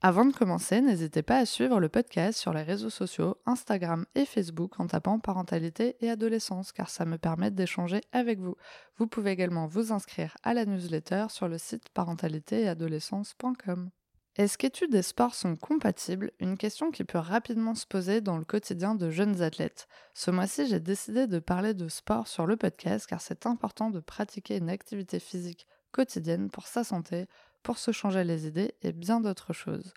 Avant de commencer, n'hésitez pas à suivre le podcast sur les réseaux sociaux, Instagram et Facebook en tapant parentalité et adolescence car ça me permet d'échanger avec vous. Vous pouvez également vous inscrire à la newsletter sur le site parentalité-et-adolescence.com. Est-ce qu'études et sports sont compatibles? Une question qui peut rapidement se poser dans le quotidien de jeunes athlètes. Ce mois-ci, j'ai décidé de parler de sport sur le podcast car c'est important de pratiquer une activité physique quotidienne pour sa santé, pour se changer les idées et bien d'autres choses.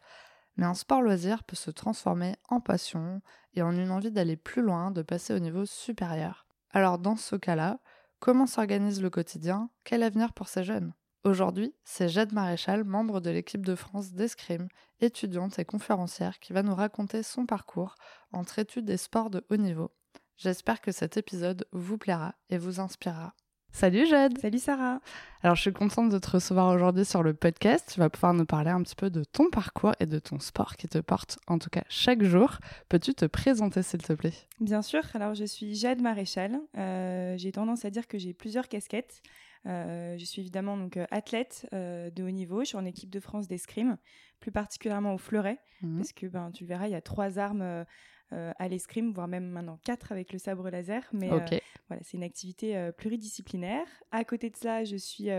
Mais un sport loisir peut se transformer en passion et en une envie d'aller plus loin, de passer au niveau supérieur. Alors dans ce cas-là, comment s'organise le quotidien? Quel avenir pour ces jeunes? Aujourd'hui, c'est Jade Maréchal, membre de l'équipe de France d'escrime, étudiante et conférencière, qui va nous raconter son parcours entre études et sports de haut niveau. J'espère que cet épisode vous plaira et vous inspirera. Salut Jade Salut Sarah Alors je suis contente de te recevoir aujourd'hui sur le podcast. Tu vas pouvoir nous parler un petit peu de ton parcours et de ton sport qui te porte en tout cas chaque jour. Peux-tu te présenter s'il te plaît? Bien sûr, alors je suis Jade Maréchal. Euh, j'ai tendance à dire que j'ai plusieurs casquettes. Euh, je suis évidemment donc euh, athlète de haut niveau. Je suis en équipe de France d'escrime, plus particulièrement au fleuret, mmh. parce que ben, tu verras, il y a trois armes à l'escrime, voire même maintenant quatre avec le sabre laser. Mais euh, voilà, c'est une activité euh, pluridisciplinaire. À côté de ça, je suis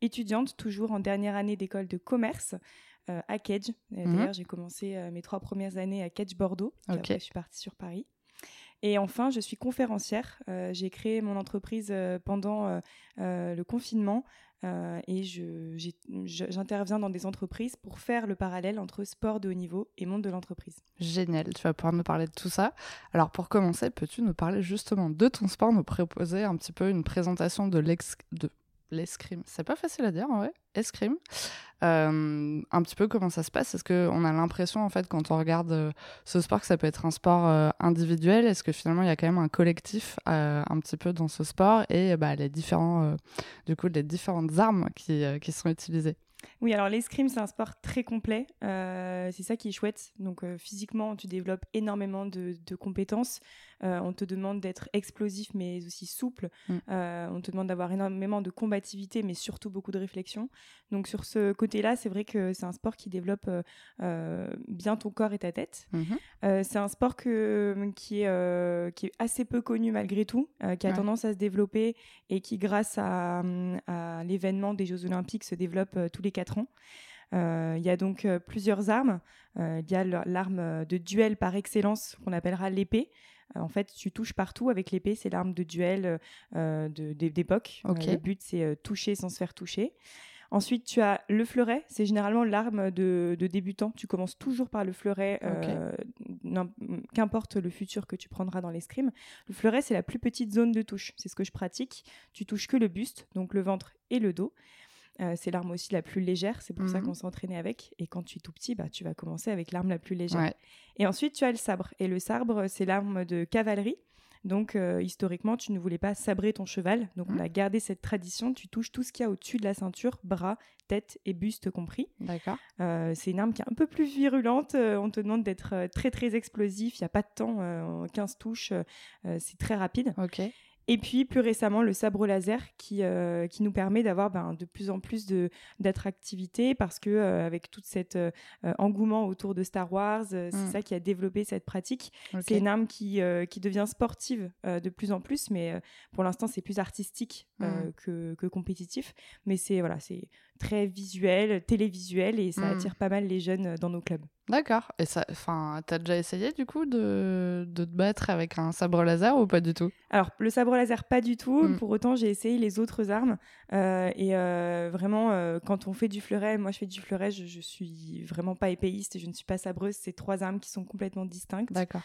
étudiante, toujours en dernière année d'école de commerce. à Kedge. Mhm. D'ailleurs, j'ai commencé mes trois premières années à Kedge Bordeaux. Après, je suis partie sur Paris. Et enfin, je suis conférencière. j'ai créé mon entreprise pendant le confinement euh, et j'interviens dans des entreprises pour faire le parallèle entre sport de haut niveau et monde de l'entreprise. Génial, tu vas pouvoir nous parler de tout ça. Alors pour commencer, peux-tu nous parler justement de ton sport, nous proposer un petit peu une présentation de l'escrime C'est pas facile à dire en vrai, escrime. Euh, un petit peu comment ça se passe Est-ce qu'on a l'impression, en fait, quand on regarde euh, ce sport, que ça peut être un sport euh, individuel? Est-ce que finalement, il y a quand même un collectif un petit peu dans ce sport et bah, les, différents, du coup, les différentes armes qui, qui sont utilisées? Oui, alors l'escrime, c'est un sport très complet. c'est ça qui est chouette. Donc, physiquement, tu développes énormément de, de compétences. Euh, on te demande d'être explosif mais aussi souple. Mm. Euh, on te demande d'avoir énormément de combativité mais surtout beaucoup de réflexion. Donc sur ce côté-là, c'est vrai que c'est un sport qui développe euh, bien ton corps et ta tête. Mm-hmm. c'est un sport que, qui, est, qui est assez peu connu malgré tout, qui a tendance à se développer et qui grâce à, à l'événement des Jeux Olympiques se développe tous les quatre ans. Il y a donc plusieurs armes. Il y a l'arme de duel par excellence qu'on appellera l'épée. Euh, en fait, tu touches partout avec l'épée, c'est l'arme de duel euh, d'époque. Euh, le but, c'est toucher sans se faire toucher. Ensuite, tu as le fleuret. C'est généralement l'arme de, débutant. Tu commences toujours par le fleuret, qu'importe le futur que tu prendras dans l'escrime. Le fleuret, c'est la plus petite zone de touche. C'est ce que je pratique. Tu touches que le buste, donc le ventre et le dos. Euh, c'est l'arme aussi la plus légère, c'est pour ça mhm. qu'on s'entraînait avec. Et quand tu es tout petit, bah, tu vas commencer avec l'arme la plus légère. Et ensuite, tu as le sabre. Et le sabre, c'est l'arme de cavalerie. Donc, euh, historiquement, tu ne voulais pas sabrer ton cheval. Donc, on mhm. a gardé cette tradition. Tu touches tout ce qu'il y a au-dessus de la ceinture, bras, tête et buste compris. D'accord. Euh, c'est une arme qui est un peu plus virulente. on te demande d'être très, très explosif. Il n'y a pas de temps. 15 touches, c'est très rapide. Ok. Et puis plus récemment le sabre laser qui, euh, qui nous permet d'avoir ben, de plus en plus d'attractivité parce que euh, avec tout cet euh, engouement autour de Star Wars, c'est mm. ça qui a développé cette pratique. C'est une arme qui, qui devient sportive de plus en plus, mais pour l'instant c'est plus artistique mm. que, que, compétitif. Mais c'est voilà, c'est très visuel, télévisuel et ça mm. attire pas mal les jeunes dans nos clubs. D'accord. Et ça, enfin, t'as déjà essayé du coup de, de, te battre avec un sabre laser ou pas du tout? Alors le sabre laser pas du tout. Hmm. Pour autant, j'ai essayé les autres armes euh, et euh, vraiment, euh, quand on fait du fleuret, moi je fais du fleuret, je, je suis vraiment pas épéiste et je ne suis pas sabreuse. C'est trois armes qui sont complètement distinctes. D'accord.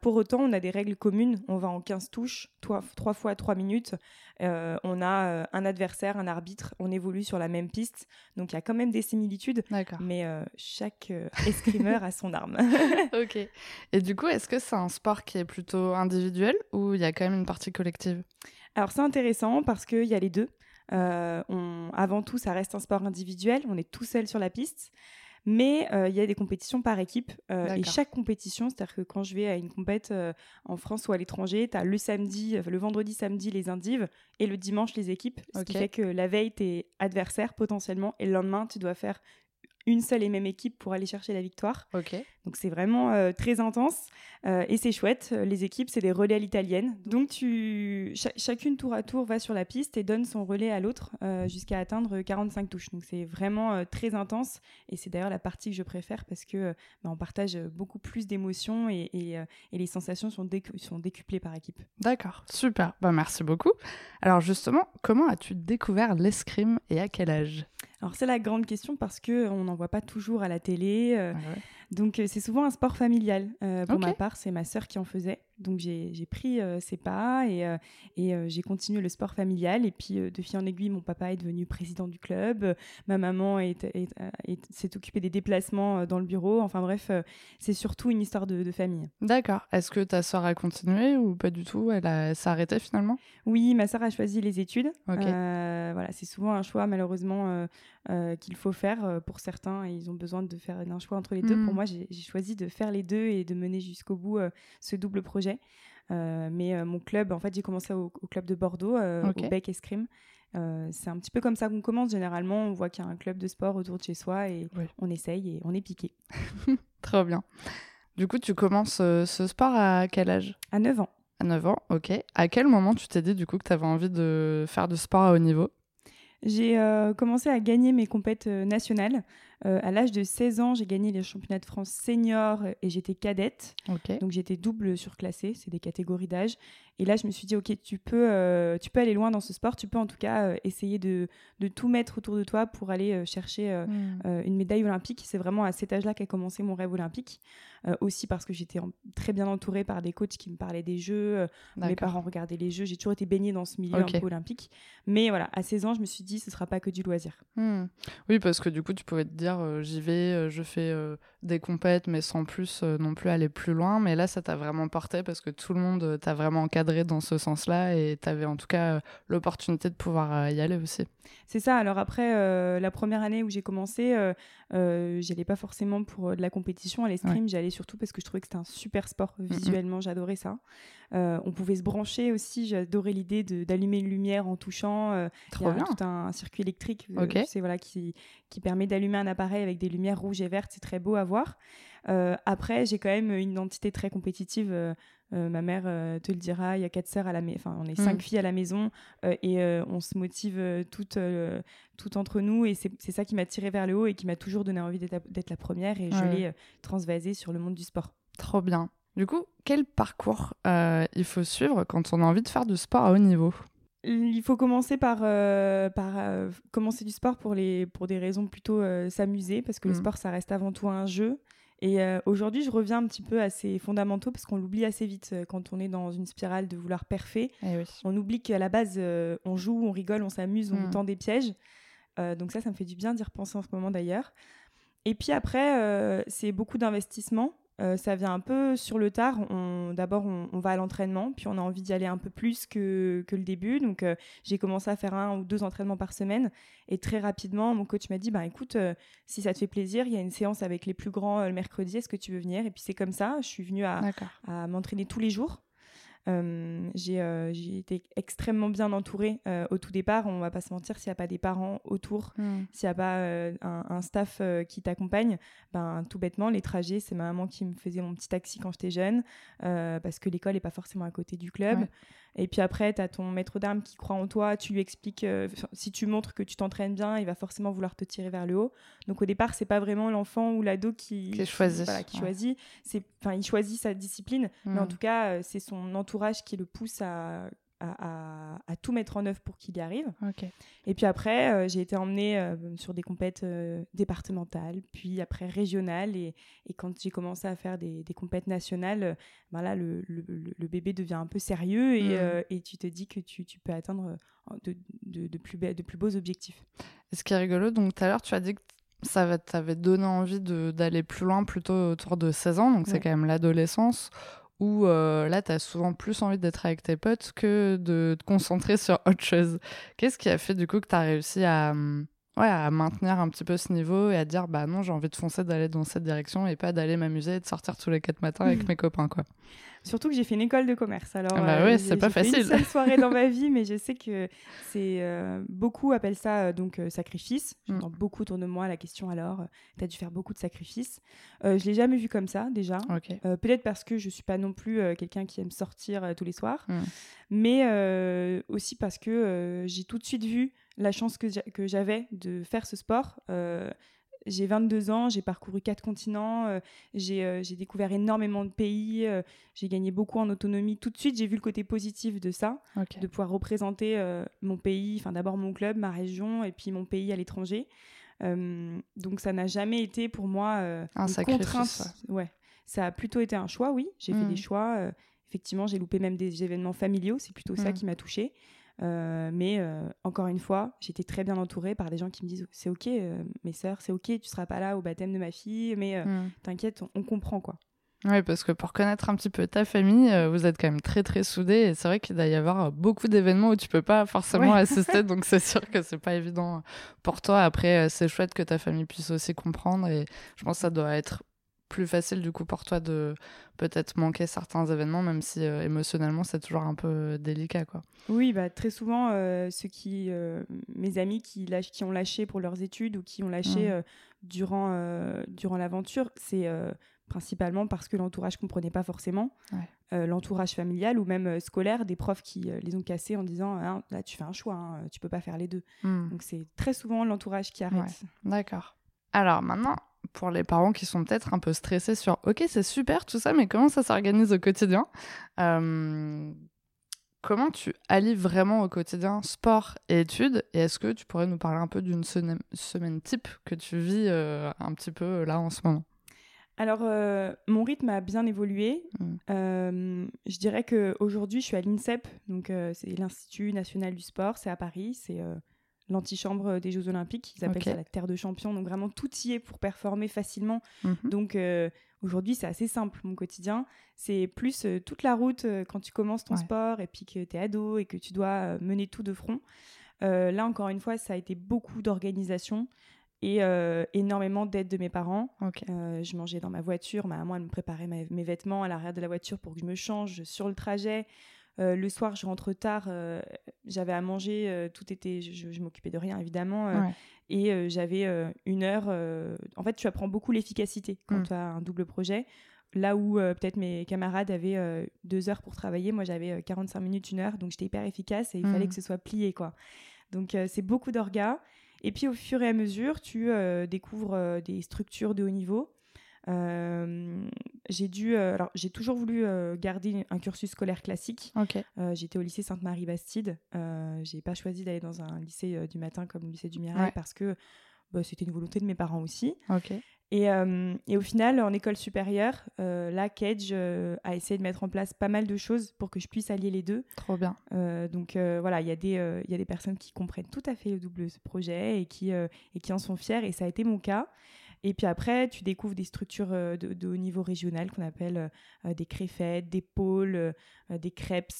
Pour autant, on a des règles communes. On va en 15 touches, 3 fois 3 minutes. on a un adversaire, un arbitre. On évolue sur la même piste. Donc, il y a quand même des similitudes. Mais chaque escrimeur a son arme. ok. Et du coup, est-ce que c'est un sport qui est plutôt individuel ou il y a quand même une partie collective? Alors, c'est intéressant parce qu'il y a les deux. Euh, avant tout, ça reste un sport individuel. On est tout seul sur la piste. Mais euh, il y a des compétitions par équipe. Euh, et chaque compétition, c'est-à-dire que quand je vais à une compète en France ou à l'étranger, tu as le samedi, le vendredi, samedi les indives et le dimanche les équipes. Ce qui fait que la veille, tu es adversaire potentiellement et le lendemain, tu dois faire une seule et même équipe pour aller chercher la victoire. Donc c'est vraiment euh, très intense euh, et c'est chouette. Les équipes, c'est des relais à l'italienne. Donc tu, chacune tour à tour va sur la piste et donne son relais à l'autre euh, jusqu'à atteindre 45 touches. Donc c'est vraiment très intense et c'est d'ailleurs la partie que je préfère parce que bah, on partage beaucoup plus d'émotions et, et, les sensations sont, sont décuplées par équipe. D'accord, super. Bah, merci beaucoup. Alors justement, comment as-tu découvert l'escrime et à quel âge? Alors c'est la grande question parce que on n'en voit pas toujours à la télé. Ah donc c'est souvent un sport familial. pour ma part, c'est ma sœur qui en faisait. Donc j'ai pris euh, ses pas et, euh, et euh, j'ai continué le sport familial. Et puis de fil en aiguille, mon papa est devenu président du club. ma maman s'est occupée des déplacements dans le bureau. Enfin bref, c'est surtout une histoire de, famille. D'accord. Est-ce que ta sœur a continué ou pas du tout? Elle, s'est arrêtée finalement? Oui, ma sœur a choisi les études. voilà, c'est souvent un choix malheureusement qu'il faut faire pour certains. Et ils ont besoin de faire un choix entre les deux. Pour hmm. moi, j'ai choisi de faire les deux et de mener jusqu'au bout ce double projet euh, mais euh, mon club, en fait, j'ai commencé au, club de Bordeaux, euh, au Bec Escrime. c'est un petit peu comme ça qu'on commence généralement. On voit qu'il y a un club de sport autour de chez soi et on essaye et on est piqué. Très bien. Du coup, tu commences ce sport à quel âge? À 9 ans. À 9 ans, ok. À quel moment tu t'es dit du coup que tu avais envie de faire du sport à haut niveau? J'ai commencé à gagner mes compètes nationales. Euh, à l'âge de 16 ans, j'ai gagné les championnats de France senior et j'étais cadette. Donc j'étais double surclassée, c'est des catégories d'âge. Et là, je me suis dit, ok, tu peux, euh, tu peux aller loin dans ce sport, tu peux en tout cas euh, essayer de, de, tout mettre autour de toi pour aller chercher hmm. une médaille olympique. C'est vraiment à cet âge-là qu'a commencé mon rêve olympique. aussi parce que j'étais très bien entourée par des coachs qui me parlaient des jeux, mes parents regardaient les jeux, j'ai toujours été baignée dans ce milieu un peu olympique. Mais voilà, à 16 ans, je me suis dit, ce sera pas que du loisir. Hmm. Oui, parce que du coup, tu pouvais te dire, euh, j'y vais, euh, je fais euh, des compètes, mais sans plus non plus aller plus loin. Mais là, ça t'a vraiment porté parce que tout le monde t'a vraiment encadré dans ce sens-là et t'avais en tout cas l'opportunité de pouvoir y aller aussi. C'est ça. Alors après, la première année où j'ai commencé, j'allais pas forcément pour de la compétition à l'escrime, j'allais surtout parce que je trouvais que c'était un super sport visuellement, j'adorais ça. on pouvait se brancher aussi, j'adorais l'idée d'allumer une lumière en touchant. Trop bien. tout un, circuit électrique c'est voilà, qui, qui permet d'allumer un appareil avec des lumières rouges et vertes, c'est très beau à voir. Euh, après, j'ai quand même une identité très compétitive. Euh, euh, ma mère te le dira, il y a quatre sœurs à la maison, enfin on est cinq mm. filles à la maison et on se motive toutes, toutes entre nous et c'est ça qui m'a tirée vers le haut et qui m'a toujours donné envie d'être la première et je l'ai transvasée sur le monde du sport. Trop bien. Du coup, quel parcours il faut suivre quand on a envie de faire du sport à haut niveau? Il faut commencer par, euh, par euh, commencer du sport pour, les, pour des raisons plutôt euh, s'amuser, parce que le mm. sport, ça reste avant tout un jeu. Et aujourd'hui, je reviens un petit peu à ces fondamentaux, parce qu'on l'oublie assez vite quand on est dans une spirale de vouloir parfait. Eh on oublie qu'à la base, on joue, on rigole, on s'amuse, on mm. tend des pièges. donc ça, ça me fait du bien d'y repenser en ce moment d'ailleurs. Et puis après, c'est beaucoup d'investissement. Euh, ça vient un peu sur le tard. D'abord, on, va à l'entraînement, puis on a envie d'y aller un peu plus que, le début. Donc, euh, j'ai commencé à faire un ou deux entraînements par semaine. Et très rapidement, mon coach m'a dit bah, écoute, euh, si ça te fait plaisir, il y a une séance avec les plus grands le mercredi. Est-ce que tu veux venir? Et puis, c'est comme ça. Je suis venue à m'entraîner tous les jours. Euh, euh, j'ai été extrêmement bien entourée euh, au tout départ. On va pas se mentir, s'il n'y a pas des parents autour, hmm. s'il n'y a pas un, staff qui t'accompagne, ben, tout bêtement, les trajets, c'est ma maman qui me faisait mon petit taxi quand j'étais jeune, parce que l'école n'est pas forcément à côté du club. Et puis après, tu as ton maître d'armes qui croit en toi, tu lui expliques, euh, si tu montres que tu t'entraînes bien, il va forcément vouloir te tirer vers le haut. Donc au départ, c'est pas vraiment l'enfant ou l'ado qui, qui choisit. Voilà, qui choisit. C'est, il choisit sa discipline, mais en hmm. tout cas, euh, c'est son entourage qui le pousse à, à, tout mettre en œuvre pour qu'il y arrive. Et puis après, j'ai été emmenée sur des compètes départementales, puis après régionales. Et, et quand j'ai commencé à faire des, des compètes nationales, ben là, le, le, bébé devient un peu sérieux et, mmh. et tu te dis que tu, tu peux atteindre de, de, de, plus, de plus beaux objectifs. Et ce qui est rigolo, donc tout à l'heure, tu as dit que ça t'avait donné envie d'aller plus loin plutôt autour de 16 ans, donc c'est quand même l'adolescence, où euh, là, tu souvent plus envie d'être avec tes potes que de te concentrer sur autre chose. Qu'est-ce qui a fait du coup que tu as réussi à, hum, ouais, à maintenir un petit peu ce niveau et à dire, bah non, j'ai envie de foncer, d'aller dans cette direction et pas d'aller m'amuser et de sortir tous les quatre matins avec mes copains, quoi Surtout que j'ai fait une école de commerce. Alors, ah bah ouais, euh, c'est pas facile. Fait une seule soirée dans ma vie, mais je sais que c'est euh, beaucoup appellent ça euh, donc sacrifice. Mm. J'entends beaucoup autour de moi la question alors, tu as dû faire beaucoup de sacrifices. je l'ai jamais vu comme ça déjà. Peut-être parce que je suis pas non plus quelqu'un qui aime sortir tous les soirs, mm. mais aussi parce que j'ai tout de suite vu la chance que j'avais de faire ce sport j'ai 22 ans, j'ai parcouru quatre continents, euh, euh, j'ai découvert énormément de pays, euh, j'ai gagné beaucoup en autonomie. Tout de suite, j'ai vu le côté positif de ça, de pouvoir représenter mon pays, enfin d'abord mon club, ma région, et puis mon pays à l'étranger. donc ça n'a jamais été pour moi un une contrainte. Ouais, ça a plutôt été un choix, oui. J'ai fait des mmh. choix. effectivement, j'ai loupé même des événements familiaux. C'est plutôt ça mmh. qui m'a touchée. Euh, mais euh, encore une fois, j'étais très bien entourée par des gens qui me disent c'est ok, euh, mes sœurs, c'est ok, tu seras pas là au baptême de ma fille, mais hmm. t'inquiète, on, comprend quoi. Oui, parce que pour connaître un petit peu ta famille, vous êtes quand même très très soudés et c'est vrai qu'il doit y avoir beaucoup d'événements où tu peux pas forcément assister, donc c'est sûr que c'est pas évident pour toi. Après, c'est chouette que ta famille puisse aussi comprendre et je pense que ça doit être plus facile du coup pour toi de peut-être manquer certains événements, même si euh, émotionnellement c'est toujours un peu délicat quoi. Oui, bah, très souvent euh, ceux qui, euh, mes amis qui, lâchent, qui ont lâché pour leurs études ou qui ont lâché mmh. durant, durant l'aventure, c'est principalement parce que l'entourage comprenait pas forcément, l'entourage familial ou même scolaire, des profs qui les ont cassés en disant ah, là tu fais un choix, hein, tu peux pas faire les deux. Mmh. Donc c'est très souvent l'entourage qui arrête. D'accord. Alors maintenant, pour les parents qui sont peut-être un peu stressés sur ok c'est super tout ça mais comment ça s'organise au quotidien euh, comment tu allies vraiment au quotidien sport et études et est-ce que tu pourrais nous parler un peu d'une semaine, type que tu vis euh, un petit peu euh, là en ce moment? Alors, mon rythme a bien évolué. Mmh. je dirais qu'aujourd'hui, je suis à l'INSEP, donc c'est l'Institut national du sport, c'est à Paris, c'est l'antichambre euh, des Jeux Olympiques. Ils appellent ça la terre de champion. Donc vraiment, tout y est pour performer facilement. Mhm. Donc euh, aujourd'hui, c'est assez simple, mon quotidien. C'est plus euh, toute la route quand tu commences ton sport et puis que tu es ado et que tu dois mener tout de front. là, encore une fois, ça a été beaucoup d'organisation et énormément d'aide de mes parents. je mangeais dans ma voiture, ma maman elle me préparait mes vêtements à l'arrière de la voiture pour que je me change sur le trajet. Euh, le soir, je rentre tard, euh, j'avais à manger, euh, tout était, je, m'occupais de rien évidemment, et j'avais une heure. en fait, tu apprends beaucoup l'efficacité quand mm. tu as un double projet. Là où peut-être mes camarades avaient deux heures pour travailler, moi j'avais 45 minutes, une heure, donc j'étais hyper efficace et il fallait mm. que ce soit plié quoi. Donc c'est beaucoup d'orgas. Et puis au fur et à mesure, tu découvres des structures de haut niveau. Euh, j'ai dû, euh, alors j'ai toujours voulu euh, garder un cursus scolaire classique. J'étais au lycée Sainte-Marie-Bastide. j'ai pas choisi d'aller dans un lycée du matin comme le lycée du Mirail parce que bah, c'était une volonté de mes parents aussi. Et, et, au final, en école supérieure, là, Cage a essayé de mettre en place pas mal de choses pour que je puisse allier les deux. Trop bien. donc voilà, il y, a des, y a des personnes qui comprennent tout à fait le double projet et qui, et qui en sont fiers, et ça a été mon cas. Et puis après, tu découvres des structures euh, de, haut niveau régional qu'on appelle euh, euh, des créfettes, des pôles, des crêpes.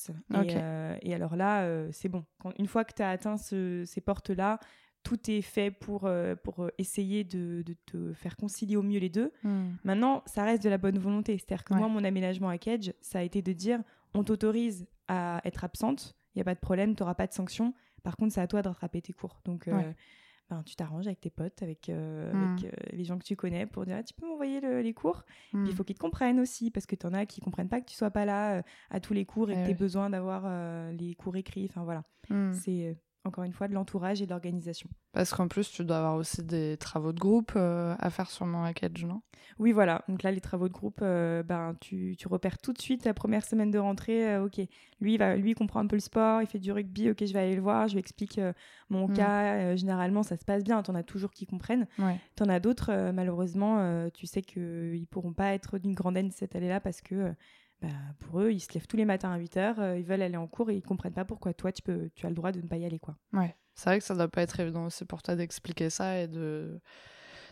Et, alors là, c'est bon. une fois que tu as atteint ces portes-là, tout est fait pour, pour essayer de, te faire concilier au mieux les deux. Hmm. Maintenant, ça reste de la bonne volonté. C'est-à-dire que moi, mon aménagement à Cage, ça a été de dire on t'autorise à être absente, il n'y a pas de problème, tu n'auras pas de sanction. Par contre, c'est à toi de rattraper tes cours. Donc, tu t'arranges avec tes potes, avec, euh, mmh. euh, les gens que tu connais pour dire ah, tu peux m'envoyer les cours. il mmh. faut qu'ils te comprennent aussi, parce que tu en as qui comprennent pas que tu sois pas là euh, à tous les cours et que tu aies besoin d'avoir les cours écrits. Enfin voilà. Mmh. C'est encore une fois, de l'entourage et de l'organisation. Parce qu'en plus, tu dois avoir aussi des travaux de groupe euh, à faire sur mon package, non? Oui, voilà. Donc là, les travaux de groupe, euh, ben, tu, tu, repères tout de suite la première semaine de rentrée. Euh, ok, lui, va, lui, il comprend un peu le sport, il fait du rugby. Ok, je vais aller le voir, je lui explique mon mm. cas. généralement, ça se passe bien. Tu en as toujours qui comprennent. Tu en as d'autres, malheureusement, tu sais qu'ils ne pourront pas être d'une grande haine cette année-là parce que bah, pour eux, ils se lèvent tous les matins à 8 h euh, ils veulent aller en cours et ils comprennent pas pourquoi toi, tu, peux, tu as le droit de ne pas y aller. quoi. Ouais, c'est vrai que ça doit pas être évident aussi pour toi d'expliquer ça et de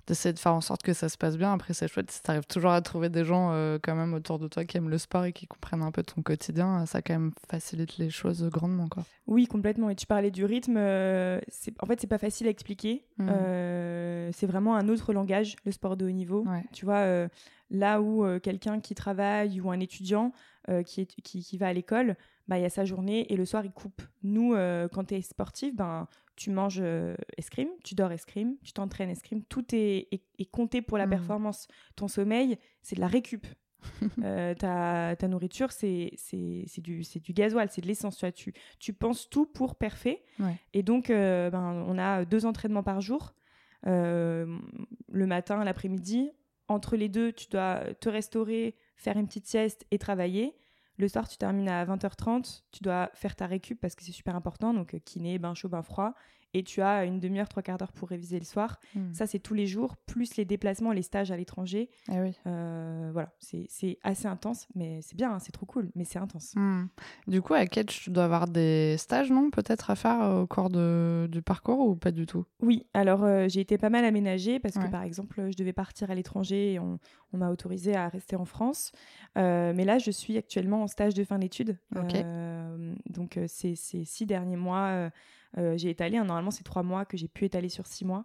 d'essayer de faire en sorte que ça se passe bien. Après, c'est chouette si tu arrives toujours à trouver des gens euh, quand même autour de toi qui aiment le sport et qui comprennent un peu ton quotidien, ça quand même facilite les choses grandement. Quoi. Oui, complètement. Et tu parlais du rythme. Euh, en fait, c'est pas facile à expliquer. Mmh. c'est vraiment un autre langage, le sport de haut niveau. Tu vois, Là où euh, quelqu'un qui travaille ou un étudiant euh, qui, est, qui, va à l'école, bah, il y a sa journée et le soir, il coupe. Nous, euh, quand tu es sportif, ben, tu manges escrime, tu dors escrime, tu t'entraînes escrime, tout est, compté pour la mmh. performance. Ton sommeil, c'est de la récup. ta, ta, nourriture, c'est du, du gasoil, c'est de l'essence. Tu, tu, tu, penses tout pour parfait. Et donc, ben, on a deux entraînements par jour. le matin, l'après-midi, entre les deux, tu dois te restaurer, faire une petite sieste et travailler. Le soir, tu termines à 20h30, tu dois faire ta récup parce que c'est super important, donc euh, kiné, bain chaud, bain froid et tu as une demi-heure, trois quarts d'heure pour réviser le soir. Hmm. Ça, c'est tous les jours, plus les déplacements, les stages à l'étranger. Oui. Euh, voilà, c'est assez intense, mais c'est bien, hein, c'est trop cool, mais c'est intense. Hmm. Du coup, à Ketch, tu dois avoir des stages, non Peut-être à faire euh, au cours de, du parcours ou pas du tout? Oui, alors euh, j'ai été pas mal aménagée parce que par exemple, je devais partir à l'étranger et on, on m'a autorisé à rester en France. mais là, je suis actuellement en stage de fin d'études. donc, ces six derniers mois euh, j'ai étalé, hein, normalement c'est trois mois que j'ai pu étaler sur six mois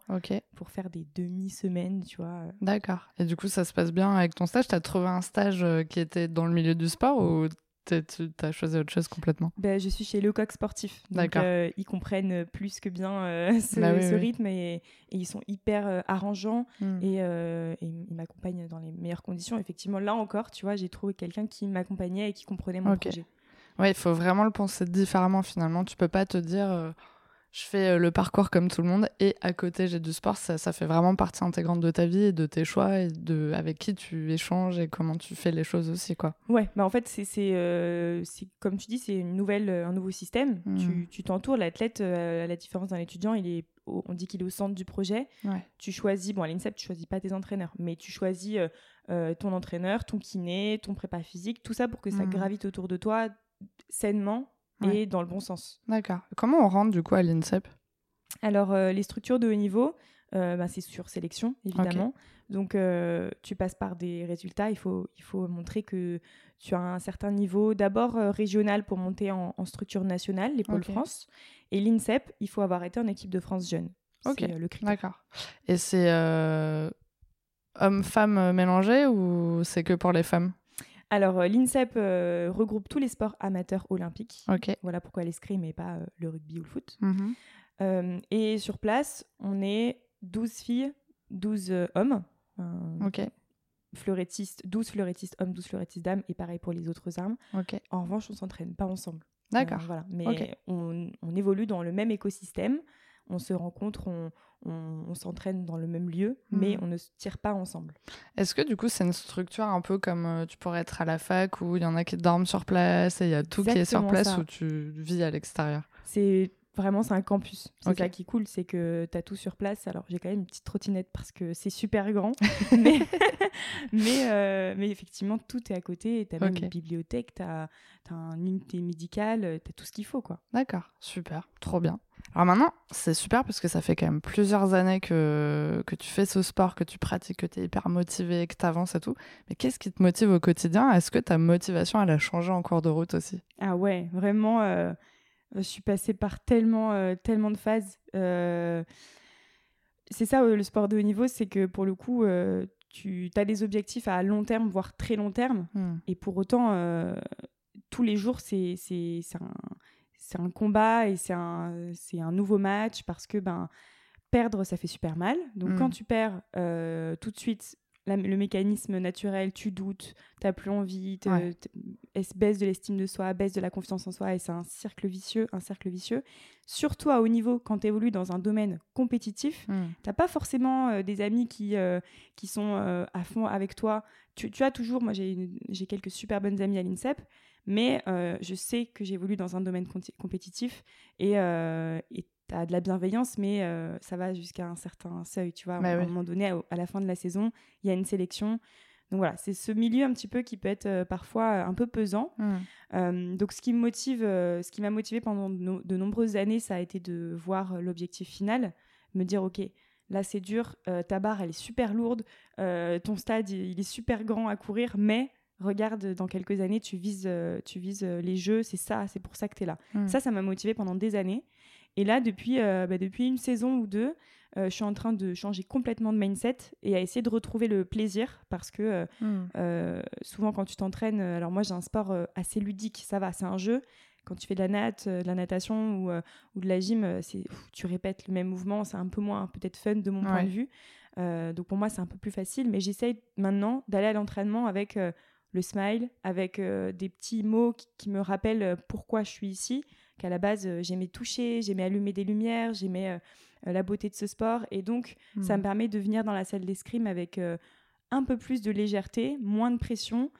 pour faire des demi-semaines, tu vois. Euh. D'accord. Et du coup, ça se passe bien avec ton stage? Tu as trouvé un stage euh, qui était dans le milieu du sport ou tu as choisi autre chose complètement ben, Je suis chez Lecoq Sportif. Donc, ils comprennent plus que bien ce, bah rythme et, ils sont hyper arrangeants hmm. et, ils m'accompagnent dans les meilleures conditions. Effectivement, là encore, tu vois, j'ai trouvé quelqu'un qui m'accompagnait et qui comprenait mon projet. Oui, il faut vraiment le penser différemment finalement. Tu peux pas te dire je fais euh, le parcours comme tout le monde et à côté j'ai du sport. Ça, ça, fait vraiment partie intégrante de ta vie et de tes choix et de avec qui tu échanges et comment tu fais les choses aussi quoi. Ouais, bah en fait c'est euh, comme tu dis c'est une nouvelle euh, un nouveau système. Mmh. Tu t'entoures l'athlète à la différence d'un étudiant il est on dit qu'il est au centre du projet. Tu choisis bon à l'INSEP tu choisis pas tes entraîneurs mais tu choisis ton entraîneur, ton kiné, ton prépa physique, tout ça pour que ça mmh. gravite autour de toi sainement et dans le bon sens. D'accord. Comment on rentre du coup à l'INSEP? Alors, euh, les structures de haut niveau, euh, bah, c'est sur sélection, évidemment. Donc, euh, tu passes par des résultats. Il faut, il faut montrer que tu as un certain niveau, d'abord régional pour monter en, structure nationale, les pôles France. Et l'INSEP, il faut avoir été en équipe de France jeune. Ok, le critère. D'accord. Et c'est homme-femme mélangé ou c'est que pour les femmes? Alors, euh, l'INSEP euh, regroupe tous les sports amateurs olympiques. Voilà pourquoi l'escrime et pas euh, le rugby ou le foot. Mhm. et sur place, on est 12 filles, 12 hommes. ok. Fleurettistes, 12 fleurettistes hommes, 12 fleurettistes dames, et pareil pour les autres armes. En revanche, on s'entraîne pas ensemble. D'accord. voilà. Mais on, on, évolue dans le même écosystème. On se rencontre, on, on, s'entraîne dans le même lieu, mais hmm. on ne se tire pas ensemble. Est-ce que du coup c'est une structure un peu comme euh, tu pourrais être à la fac où il y en a qui dorment sur place et il y a tout qui est sur place où tu vis à l'extérieur? C'est vraiment c'est un campus. C'est ça qui est cool, c'est que tu as tout sur place. Alors j'ai quand même une petite trottinette parce que c'est super grand, mais, euh, mais, effectivement tout est à côté. Tu as même une bibliothèque, tu as, as une unité médicale, tu as tout ce qu'il faut. quoi. D'accord, super, trop bien. Alors maintenant, c'est super parce que ça fait quand même plusieurs années que, que tu fais ce sport, que tu pratiques, que tu es hyper motivé, que tu avances et tout. Mais qu'est-ce qui te motive au quotidien? Est-ce que ta motivation, elle a changé en cours de route aussi? Ah ouais, vraiment, euh, je suis passée par tellement, euh, tellement de phases. Euh, c'est ça le sport de haut niveau, c'est que pour le coup, tu as des objectifs à long terme, voire très long terme. Hmm. Et pour autant, tous les jours, c'est un un combat et c'est un, un nouveau match parce que ben, perdre, ça fait super mal. Donc quand mm. tu perds, euh, tout de suite, le mécanisme naturel, tu doutes, tu n'as plus envie, baisse de l'estime de soi, baisse de la confiance en soi, et c'est un cercle vicieux, un cercle vicieux. Surtout à haut niveau, quand tu évolues dans un domaine compétitif, tu n'as pas forcément euh, des amis qui, euh, qui sont euh, à fond avec toi. Tu, as toujours, moi j'ai quelques super bonnes amies à l'INSEP, mais je sais que j'évolue dans un domaine compétitif et, et tu as de la bienveillance, mais euh, ça va jusqu'à un certain seuil, tu vois. Bah à un moment donné, à, la fin de la saison, il y a une sélection. Donc voilà, c'est ce milieu un petit peu qui peut être euh, parfois euh, un peu pesant. Mmh. donc ce qui me motive, ce qui m'a motivé pendant de, nombreuses années, ça a été de voir l'objectif final, me dire ok, là c'est dur, ta barre elle est super lourde, ton stade il, est super grand à courir, mais regarde dans quelques années tu vises, tu vises les jeux, c'est ça, c'est pour ça que tu es là. Mmh. Ça, ça m'a motivé pendant des années. Et là, depuis, euh, bah, depuis une saison ou deux, euh, je suis en train de changer complètement de mindset et à essayer de retrouver le plaisir parce que euh, hmm. souvent quand tu t'entraînes, alors moi j'ai un sport assez ludique, ça va, c'est un jeu. Quand tu fais de la natte, de la natation ou, ou de la gym, c'est tu répètes le même mouvement, c'est un peu moins peut-être fun de mon point de vue. donc pour moi c'est un peu plus facile, mais j'essaye maintenant d'aller à l'entraînement avec le smile, avec des petits mots qui, me rappellent pourquoi je suis ici qu'à la base, euh, j'aimais toucher, j'aimais allumer des lumières, j'aimais euh, euh, la beauté de ce sport. Et donc, ça me hmm. permet de venir dans la salle d'escrime avec un peu plus de légèreté, moins de pression,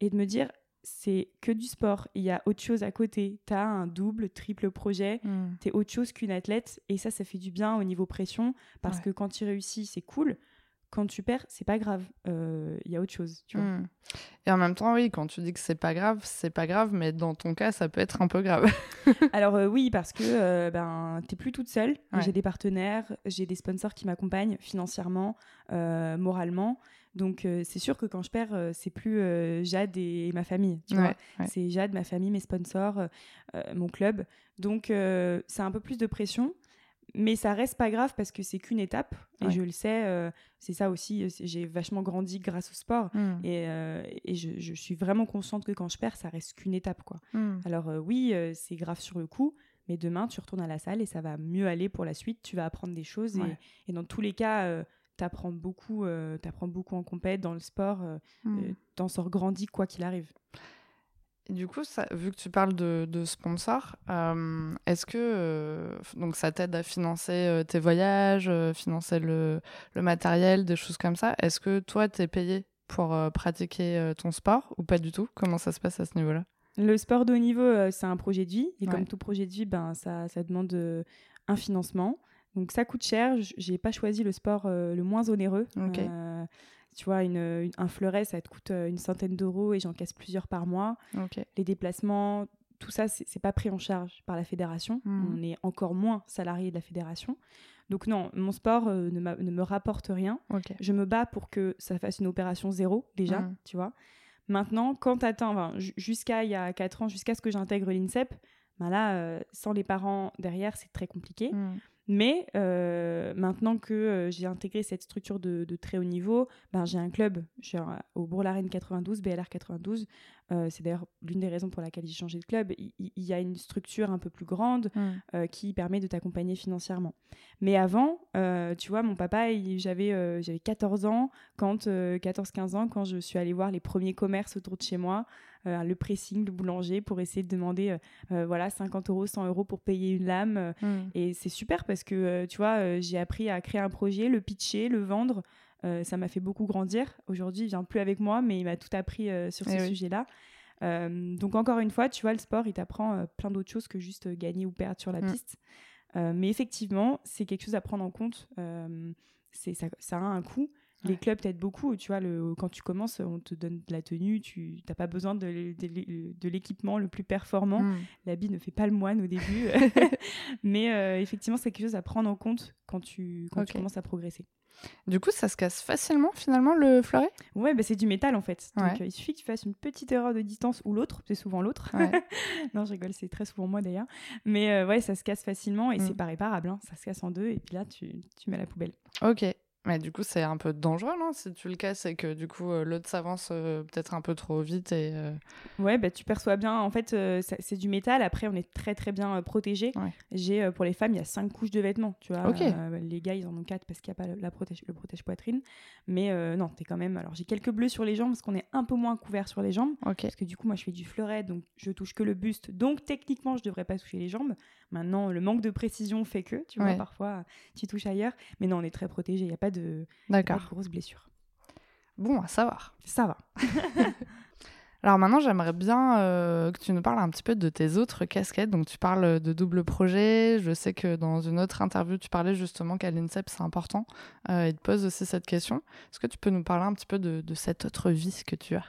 et de me dire, c'est que du sport. Il y a autre chose à côté. Tu as un double, triple projet. Hmm. Tu es autre chose qu'une athlète. Et ça, ça fait du bien au niveau pression. Parce que quand tu réussis, c'est cool quand tu perds, c'est pas grave. Il euh, y a autre chose, tu vois. Hmm. Et en même temps, oui, quand tu dis que c'est pas grave, c'est pas grave, mais dans ton cas, ça peut être un peu grave. Alors euh, oui, parce que euh, ben t'es plus toute seule. J'ai des partenaires, j'ai des sponsors qui m'accompagnent financièrement, moralement. Donc c'est sûr que quand je perds, c'est plus Jade et ma famille, tu vois. C'est Jade, ma famille, mes sponsors, mon club. Donc c'est un peu plus de pression mais ça reste pas grave parce que c'est qu'une étape. Et je le sais euh, c'est ça aussi euh, j'ai vachement grandi grâce au sport. Hmm. et, euh, et je, je, suis vraiment consciente que quand je perds ça reste qu'une étape quoi. Hmm. alors oui c'est grave sur le coup mais demain tu retournes à la salle et ça va mieux aller pour la suite. Tu vas apprendre des choses et, et, dans tous les cas tu apprends beaucoup apprends beaucoup en compète dans le sport mmh. t'en sors grandi quoi qu'il arrive du coup, ça, vu que tu parles de, de sponsors, euh, est-ce que euh, donc ça t'aide à financer euh, tes voyages, financer le, le, matériel, des choses comme ça? Est-ce que toi, tu es payé pour pratiquer ton sport ou pas du tout? Comment ça se passe à ce niveau-là? Le sport de haut niveau, c'est un projet de vie. Et comme tout projet de vie, ben, ça, ça demande un financement. Donc ça coûte cher. J'ai pas choisi le sport le moins onéreux. Okay tu vois, une, un fleuret, ça te coûte euh, une centaine d'euros et j'en casse plusieurs par mois. Les déplacements, tout ça, c'est pas pris en charge par la fédération. Hmm. On est encore moins salarié de la fédération. Donc non, mon sport euh, ne, ne, me rapporte rien. Je me bats pour que ça fasse une opération zéro déjà, hmm. tu vois. Maintenant, quand tu atteins, jusqu'à il y a 4 ans, jusqu'à ce que j'intègre l'INSEP, ben là, euh, sans les parents derrière, c'est très compliqué. Hmm. Mais euh, maintenant que euh, j'ai intégré cette structure de, très haut niveau, ben, j'ai un club. Je suis au Bourg-la-Reine 92, BLR 92. Euh, c'est d'ailleurs l'une des raisons pour laquelle j'ai changé de club. Il, y a une structure un peu plus grande mmh. qui permet de t'accompagner financièrement. Mais avant, tu vois, mon papa, j'avais j'avais 14 ans, quand 14-15 ans, quand je suis allée voir les premiers commerces autour de chez moi. Euh, le pressing, le boulanger, pour essayer de demander euh, euh, voilà 50 euros, 100 euros pour payer une lame. Mm. Et c'est super parce que tu vois, j'ai appris à créer un projet, le pitcher, le vendre. ça m'a fait beaucoup grandir. Aujourd'hui, il vient plus avec moi, mais il m'a tout appris sur ce eh sujet-là. donc encore une fois, tu vois, le sport, il t'apprend plein d'autres choses que juste gagner ou perdre sur la mm. piste. mais effectivement, c'est quelque chose à prendre en compte. c'est ça, ça, a un coût. Les clubs t'aident beaucoup. Tu vois, le, quand tu commences, on te donne de la tenue. Tu n'as pas besoin de, de, l'équipement le plus performant. Hmm. L'habit ne fait pas le moine au début. Mais euh, effectivement, c'est quelque chose à prendre en compte quand tu, quand tu commences à progresser. Du coup, ça se casse facilement finalement le fleuret? Ouais, bah, c'est du métal en fait. Donc euh, il suffit que tu fasses une petite erreur de distance ou l'autre, c'est souvent l'autre. non, je rigole, c'est très souvent moi d'ailleurs. Mais euh, ouais, ça se casse facilement et c'est hmm. pas réparable. Hein. Ça se casse en deux et puis là, tu, tu mets à la poubelle. Ok. Mais du coup, c'est un peu dangereux, non Si tu le casses et que du coup, euh, l'autre s'avance euh, peut-être un peu trop vite et... Euh, ouais, bah, tu perçois bien. En fait, c'est du métal. Après, on est très, très bien protégé. J'ai, pour les femmes, il y a cinq couches de vêtements, tu vois. les gars, ils en ont quatre parce qu'il n'y a pas la protège, le protège-poitrine. Mais non, t'es quand même... Alors, j'ai quelques bleus sur les jambes parce qu'on est un peu moins couvert sur les jambes. Parce que du coup, moi, je fais du fleuret, donc je touche que le buste. Donc, techniquement, je devrais pas toucher les jambes. Maintenant, le manque de précision fait que, tu vois, parfois, tu touches ailleurs. Mais non, on est très protégé. Il n'y a pas de, D'accord. de grosses blessures. Bon, à savoir. Ça va. Alors maintenant, j'aimerais bien euh, que tu nous parles un petit peu de tes autres casquettes. Donc tu parles de double projet. Je sais que dans une autre interview, tu parlais justement qu'à l'INSEP, c'est important. Euh, et te pose aussi cette question. Est-ce que tu peux nous parler un petit peu de, de cette autre vie que tu as?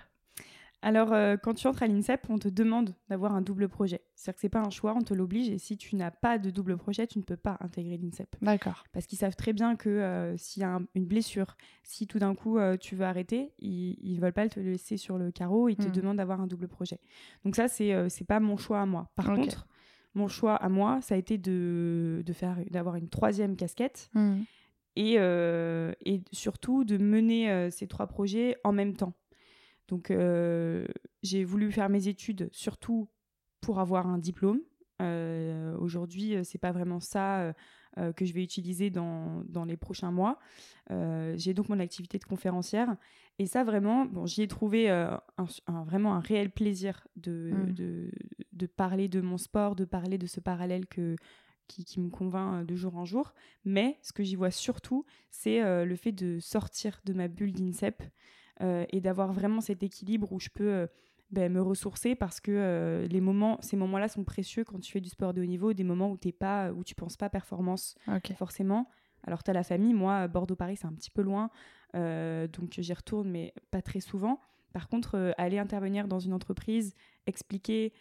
Alors, euh, quand tu entres à l'INSEP, on te demande d'avoir un double projet. C'est-à-dire que c'est pas un choix, on te l'oblige. Et si tu n'as pas de double projet, tu ne peux pas intégrer l'INSEP. D'accord. Parce qu'ils savent très bien que euh, s'il y a une blessure, si tout d'un coup euh, tu veux arrêter, ils, ne veulent pas te laisser sur le carreau. Ils te hmm. demandent d'avoir un double projet. Donc ça, c'est c'est pas mon choix à moi. Par contre, mon choix à moi, ça a été de, faire d'avoir une troisième casquette. Hmm. Et, et surtout de mener ces trois projets en même temps. Donc, euh, j'ai voulu faire mes études surtout pour avoir un diplôme. Euh, aujourd'hui, euh, c'est pas vraiment ça que je vais utiliser dans, dans les prochains mois. j'ai donc mon activité de conférencière. Et ça, vraiment, bon, j'y ai trouvé un, vraiment un réel plaisir de, mmh. de, de, parler de mon sport, de parler de ce parallèle que, qui, qui, me convainc de jour en jour. Mais ce que j'y vois surtout, c'est le fait de sortir de ma bulle d'INSEP. Euh, et d'avoir vraiment cet équilibre où je peux euh, ben, me ressourcer parce que euh, les moments, ces moments-là sont précieux quand tu fais du sport de haut niveau, des moments où, t'es pas, où tu penses pas performance forcément. Alors, tu as la famille, moi, Bordeaux-Paris, c'est un petit peu loin, donc j'y retourne, mais pas très souvent. Par contre, aller intervenir dans une entreprise, expliquer,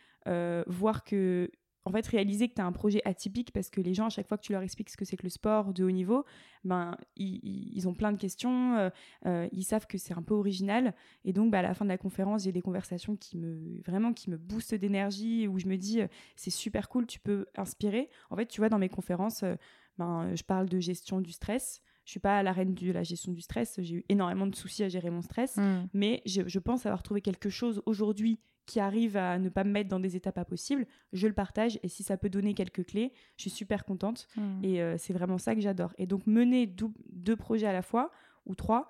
voir que en fait, réaliser que tu as un projet atypique parce que les gens, à chaque fois que tu leur expliques ce que c'est que le sport de haut niveau, ben, ils, ont plein de questions, euh, euh, ils savent que c'est un peu original. Et donc, bah, à la fin de la conférence, il y a des conversations qui me, vraiment, qui me boostent d'énergie, où je me dis, euh, c'est super cool, tu peux inspirer. En fait, tu vois, dans mes conférences, ben, je parle de gestion du stress. Je suis pas la reine de la gestion du stress. J'ai eu énormément de soucis à gérer mon stress, mmh. mais je, je pense avoir trouvé quelque chose aujourd'hui qui arrive à ne pas me mettre dans des étapes impossibles, je le partage et si ça peut donner quelques clés, je suis super contente hmm. et euh, c'est vraiment ça que j'adore. Et donc mener deux projets à la fois ou trois,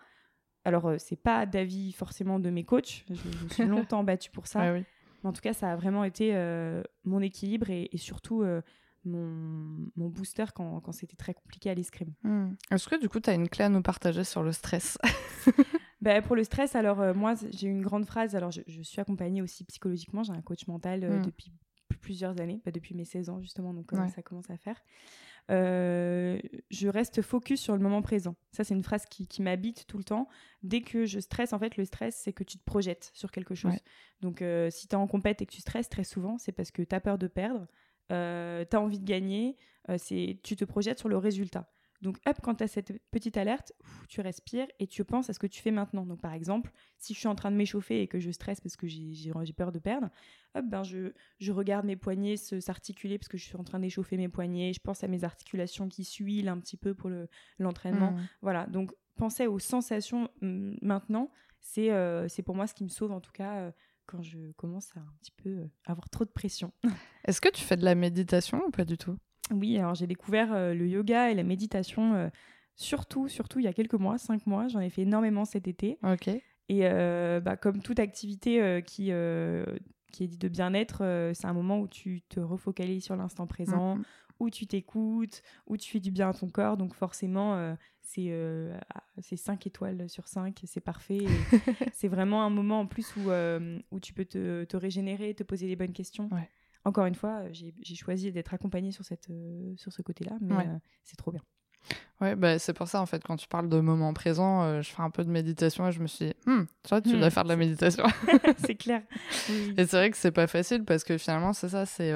alors euh, c'est pas d'avis forcément de mes coachs, je, me suis longtemps battue pour ça, mais en tout cas ça a vraiment été euh, mon équilibre et, surtout mon, mon, booster quand, quand c'était très compliqué à l'escrime. Hmm. Est-ce que du coup tu as une clé à nous partager sur le stress Bah, pour le stress, alors euh, moi, j'ai une grande phrase. Alors, je, suis accompagnée aussi psychologiquement. J'ai un coach mental euh, mm. depuis plusieurs années, bah, depuis mes 16 ans justement, donc euh, ça commence à faire. je reste focus sur le moment présent. Ça, c'est une phrase qui, m'habite tout le temps. Dès que je stresse, en fait, le stress, c'est que tu te projettes sur quelque chose. Donc, si tu es en compète et que tu stresses très souvent, c'est parce que tu as peur de perdre, tu as envie de gagner, c'est tu te projettes sur le résultat. Donc, hop, quand tu as cette petite alerte, tu respires et tu penses à ce que tu fais maintenant. Donc, par exemple, si je suis en train de m'échauffer et que je stresse parce que j'ai peur de perdre, hop, ben je, je regarde mes poignets s'articuler parce que je suis en train d'échauffer mes poignets. Je pense à mes articulations qui s'huilent un petit peu pour l'entraînement. Mmh. Voilà, donc penser aux sensations mmh, maintenant, euh, c'est pour moi ce qui me sauve en tout cas. Quand je commence à un petit peu euh, avoir trop de pression. Est-ce que tu fais de la méditation ou pas du tout? Oui, alors j'ai découvert euh, le yoga et la méditation, euh, surtout, surtout il y a quelques mois, cinq mois. J'en ai fait énormément cet été. Ok. Et euh, bah, comme toute activité qui, qui est dit de bien-être, c'est un moment où tu te refocalises sur l'instant présent, mm-hmm. Où tu t'écoutes, où tu fais du bien à ton corps. Donc forcément, c'est c'est 5 étoiles sur 5, c'est parfait. c'est vraiment un moment en plus où, où tu peux te, te, régénérer, te poser les bonnes questions. Ouais encore une fois, j'ai choisi d'être accompagnée sur, cette, euh, sur ce côté-là, mais euh, c'est trop bien. Ouais, bah, c'est pour ça, en fait, quand tu parles de moment présent, euh, je fais un peu de méditation et je me suis dit, hm, tu vois, tu dois faire de la méditation. c'est clair. Et c'est vrai que c'est pas facile parce que finalement, c'est ça, c'est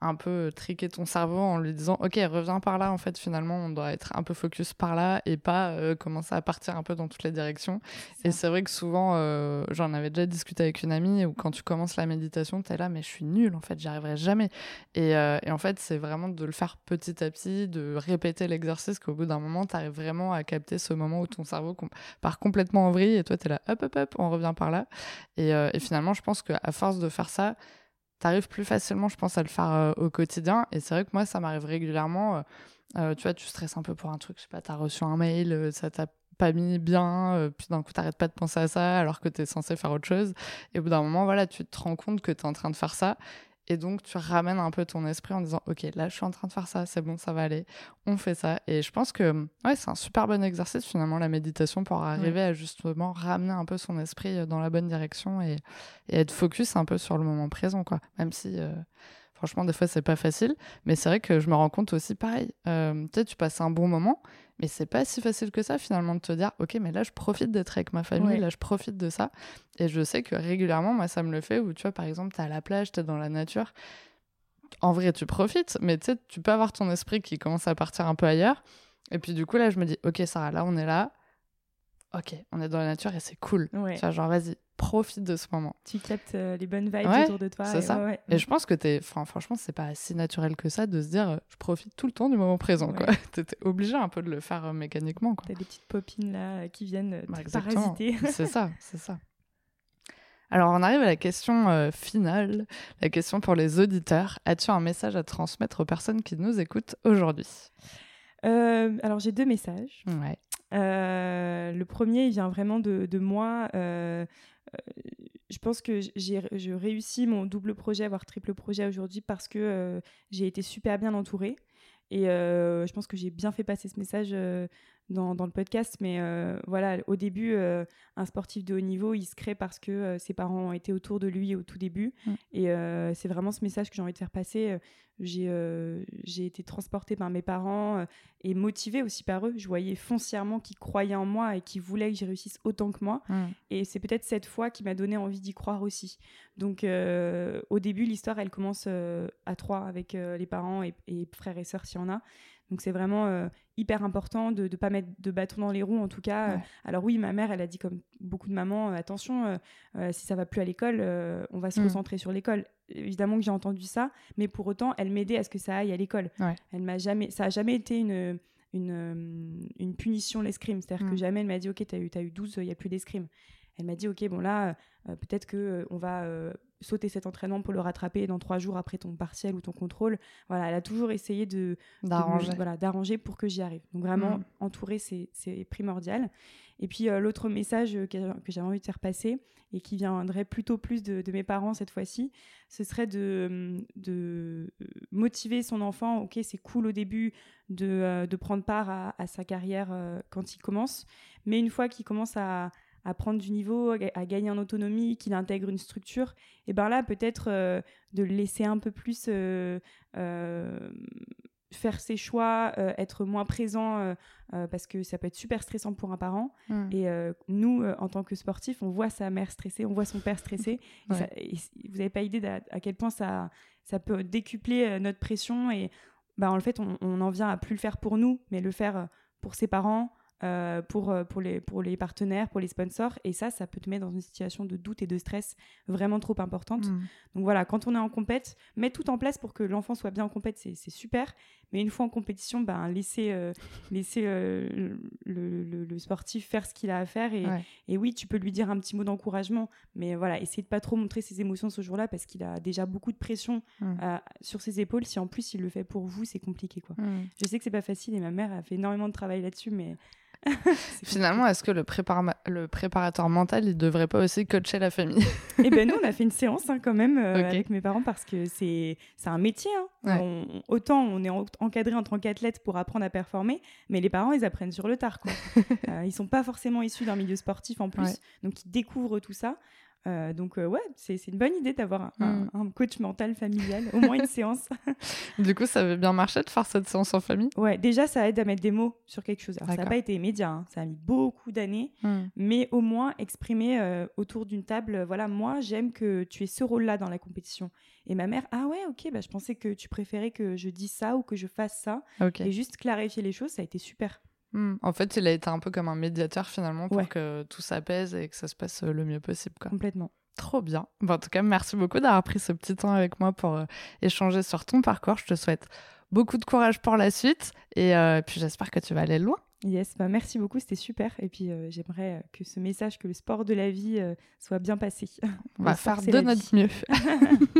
un peu triquer ton cerveau en lui disant ok reviens par là en fait finalement on doit être un peu focus par là et pas euh, commencer à partir un peu dans toutes les directions. Et c'est vrai que souvent euh, j'en avais déjà discuté avec une amie où quand tu commences la méditation tu es là mais je suis nulle en fait j'y arriverai jamais. Et, euh, et, en fait c'est vraiment de le faire petit à petit de répéter l'exercice qu'au bout d'un moment tu arrives vraiment à capter ce moment où ton cerveau part complètement en vrille et toi tu es là hop hop hop on revient par là. Et, et finalement je pense qu'à force de faire ça t'arrives plus facilement, je pense, à le faire euh, au quotidien. Et c'est vrai que moi, ça m'arrive régulièrement. Euh, euh, tu vois, tu stresses un peu pour un truc, je sais pas, t'as reçu un mail, ça t'a pas mis bien, puis d'un coup, t'arrêtes pas de penser à ça alors que t'es censé faire autre chose. Et au bout d'un moment, voilà, tu te rends compte que t'es en train de faire ça. Et donc, tu ramènes un peu ton esprit en disant, OK, là, je suis en train de faire ça, c'est bon, ça va aller, on fait ça. Et je pense que ouais, c'est un super bon exercice, finalement, la méditation, pour arriver à justement ramener un peu son esprit euh, dans la bonne direction et, être focus un peu sur le moment présent, quoi. Même si, euh, franchement, des fois, c'est pas facile. Mais c'est vrai que je me rends compte aussi, pareil, euh, tu sais, tu passes un bon moment, mais c'est pas si facile que ça finalement de te dire, ok, mais là je profite d'être avec ma famille, là je profite de ça. Et je sais que régulièrement, moi ça me le fait, où tu vois, par exemple, t'es à la plage, t'es dans la nature. En vrai, tu profites, mais tu sais, tu peux avoir ton esprit qui commence à partir un peu ailleurs. Et puis du coup, là, je me dis, ok, Sarah, là on est là. Ok, on est dans la nature et c'est cool. Tu vois, genre, vas-y, profite de ce moment. Tu captes euh, les bonnes vibes autour de toi. C'est et ça. et je pense que t'es, enfin, franchement, c'est pas si naturel que ça de se dire, euh, je profite tout le temps du moment présent. Quoi. T'es obligé un peu de le faire euh, mécaniquement. T'as des petites popines là qui viennent bah, te parasiter. c'est ça, c'est ça. Alors, on arrive à la question finale, la question pour les auditeurs. As-tu un message à transmettre aux personnes qui nous écoutent aujourd'hui? Alors, j'ai deux messages. Ouais. le premier, il vient vraiment de, de moi je pense que j'ai réussi mon double projet, voire triple projet aujourd'hui parce que euh, j'ai été super bien entourée. Et euh, je pense que j'ai bien fait passer ce message euh, dans, dans, le podcast. Mais voilà, au début, un sportif de haut niveau, il se crée parce que ses parents ont été autour de lui au tout début. Et c'est vraiment ce message que j'ai envie de faire passer. Euh, j'ai été transportée par mes parents euh, et motivée aussi par eux. Je voyais foncièrement qu'ils croyaient en moi et qu'ils voulaient que j'y réussisse autant que moi. Et c'est peut-être cette fois qui m'a donné envie d'y croire aussi. Donc euh, au début, l'histoire, elle commence à trois avec les parents et, frères et sœurs s'il y en a. Donc c'est vraiment hyper important de ne pas mettre de bâton dans les roues en tout cas. alors oui, ma mère, elle a dit comme beaucoup de mamans, attention, si ça va plus à l'école, on va se mm. recentrer sur l'école évidemment que j'ai entendu ça, mais pour autant, elle m'aidait à ce que ça aille à l'école. Elle m'a jamais, ça a jamais été une, une, euh, une punition l'escrime. C'est-à-dire que mm. jamais elle m'a dit, ok, tu as eu, as eu 12, il n'y a plus d'escrime. Elle m'a dit, ok, bon là, euh, peut-être que euh, on va sauter cet entraînement pour le rattraper dans trois jours après ton partiel ou ton contrôle. Voilà, elle a toujours essayé de d'arranger, voilà, d'arranger pour que j'y arrive. Donc vraiment, mm. entourer, c'est primordial. Et puis l'autre message que, que j'avais envie de faire passer, et qui viendrait plutôt plus de, mes parents cette fois-ci, ce serait de, de, motiver son enfant. Ok, c'est cool au début de, euh, de prendre part à, sa carrière euh, quand il commence, mais une fois qu'il commence à, à, prendre du niveau, à, gagner en autonomie, qu'il intègre une structure, et ben là peut-être euh, de le laisser un peu plus faire ses choix, euh, être moins présent euh, euh, parce que ça peut être super stressant pour un parent. Hmm. Et nous, en tant que sportifs, on voit sa mère stressée, on voit son père stressé. vous n'avez pas idée à quel point ça, ça peut décupler notre pression. Et bah, en fait, on, on, en vient à plus le faire pour nous, mais le faire pour ses parents, euh, pour, euh, pour, les, pour les partenaires, pour les sponsors. Et ça, ça peut te mettre dans une situation de doute et de stress vraiment trop importante. Mm. Donc voilà, quand on est en compète, mettre tout en place pour que l'enfant soit bien en compète, c'est super. Mais une fois en compétition, ben, laisser, euh, laisser le, le, sportif faire ce qu'il a à faire. Et, et, oui, tu peux lui dire un petit mot d'encouragement. Mais voilà, essayer de pas trop montrer ses émotions ce jour-là parce qu'il a déjà beaucoup de pression mm. sur ses épaules. Si en plus il le fait pour vous, c'est compliqué. Quoi. Mm. Je sais que c'est pas facile et ma mère a fait énormément de travail là-dessus, mais Finalement, est-ce que le, le, préparateur mental, il devrait pas aussi coacher la famille Eh ben nous, on a fait une séance hein, quand même euh, avec mes parents parce que c'est un métier. Hein. autant on est encadré en tant qu'athlète pour apprendre à performer, mais les parents, ils apprennent sur le tard. Quoi. euh, ils sont pas forcément issus d'un milieu sportif en plus, donc ils découvrent tout ça. Euh, donc euh, ouais, c'est une bonne idée d'avoir un, mm. coach mental familial, au moins une séance. du coup, ça avait bien marché de faire cette séance en famille? Ouais, déjà, ça aide à mettre des mots sur quelque chose. Alors, ça n'a pas été immédiat, hein. ça a mis beaucoup d'années, mm. mais au moins exprimer euh, autour d'une table, voilà, moi, j'aime que tu aies ce rôle-là dans la compétition. Et ma mère, ah ouais, ok, bah, je pensais que tu préférais que je dise ça ou que je fasse ça. Et juste clarifier les choses, ça a été super. Hmm. En fait, il a été un peu comme un médiateur finalement pour que tout s'apaise et que ça se passe euh, le mieux possible. Quoi. Complètement. Trop bien. en tout cas, merci beaucoup d'avoir pris ce petit temps avec moi pour euh, échanger sur ton parcours. Je te souhaite beaucoup de courage pour la suite et euh, puis j'espère que tu vas aller loin. Yes, bah merci beaucoup, c'était super. Et puis j'aimerais que ce message, que le sport de la vie soit bien passé. On va faire de notre mieux.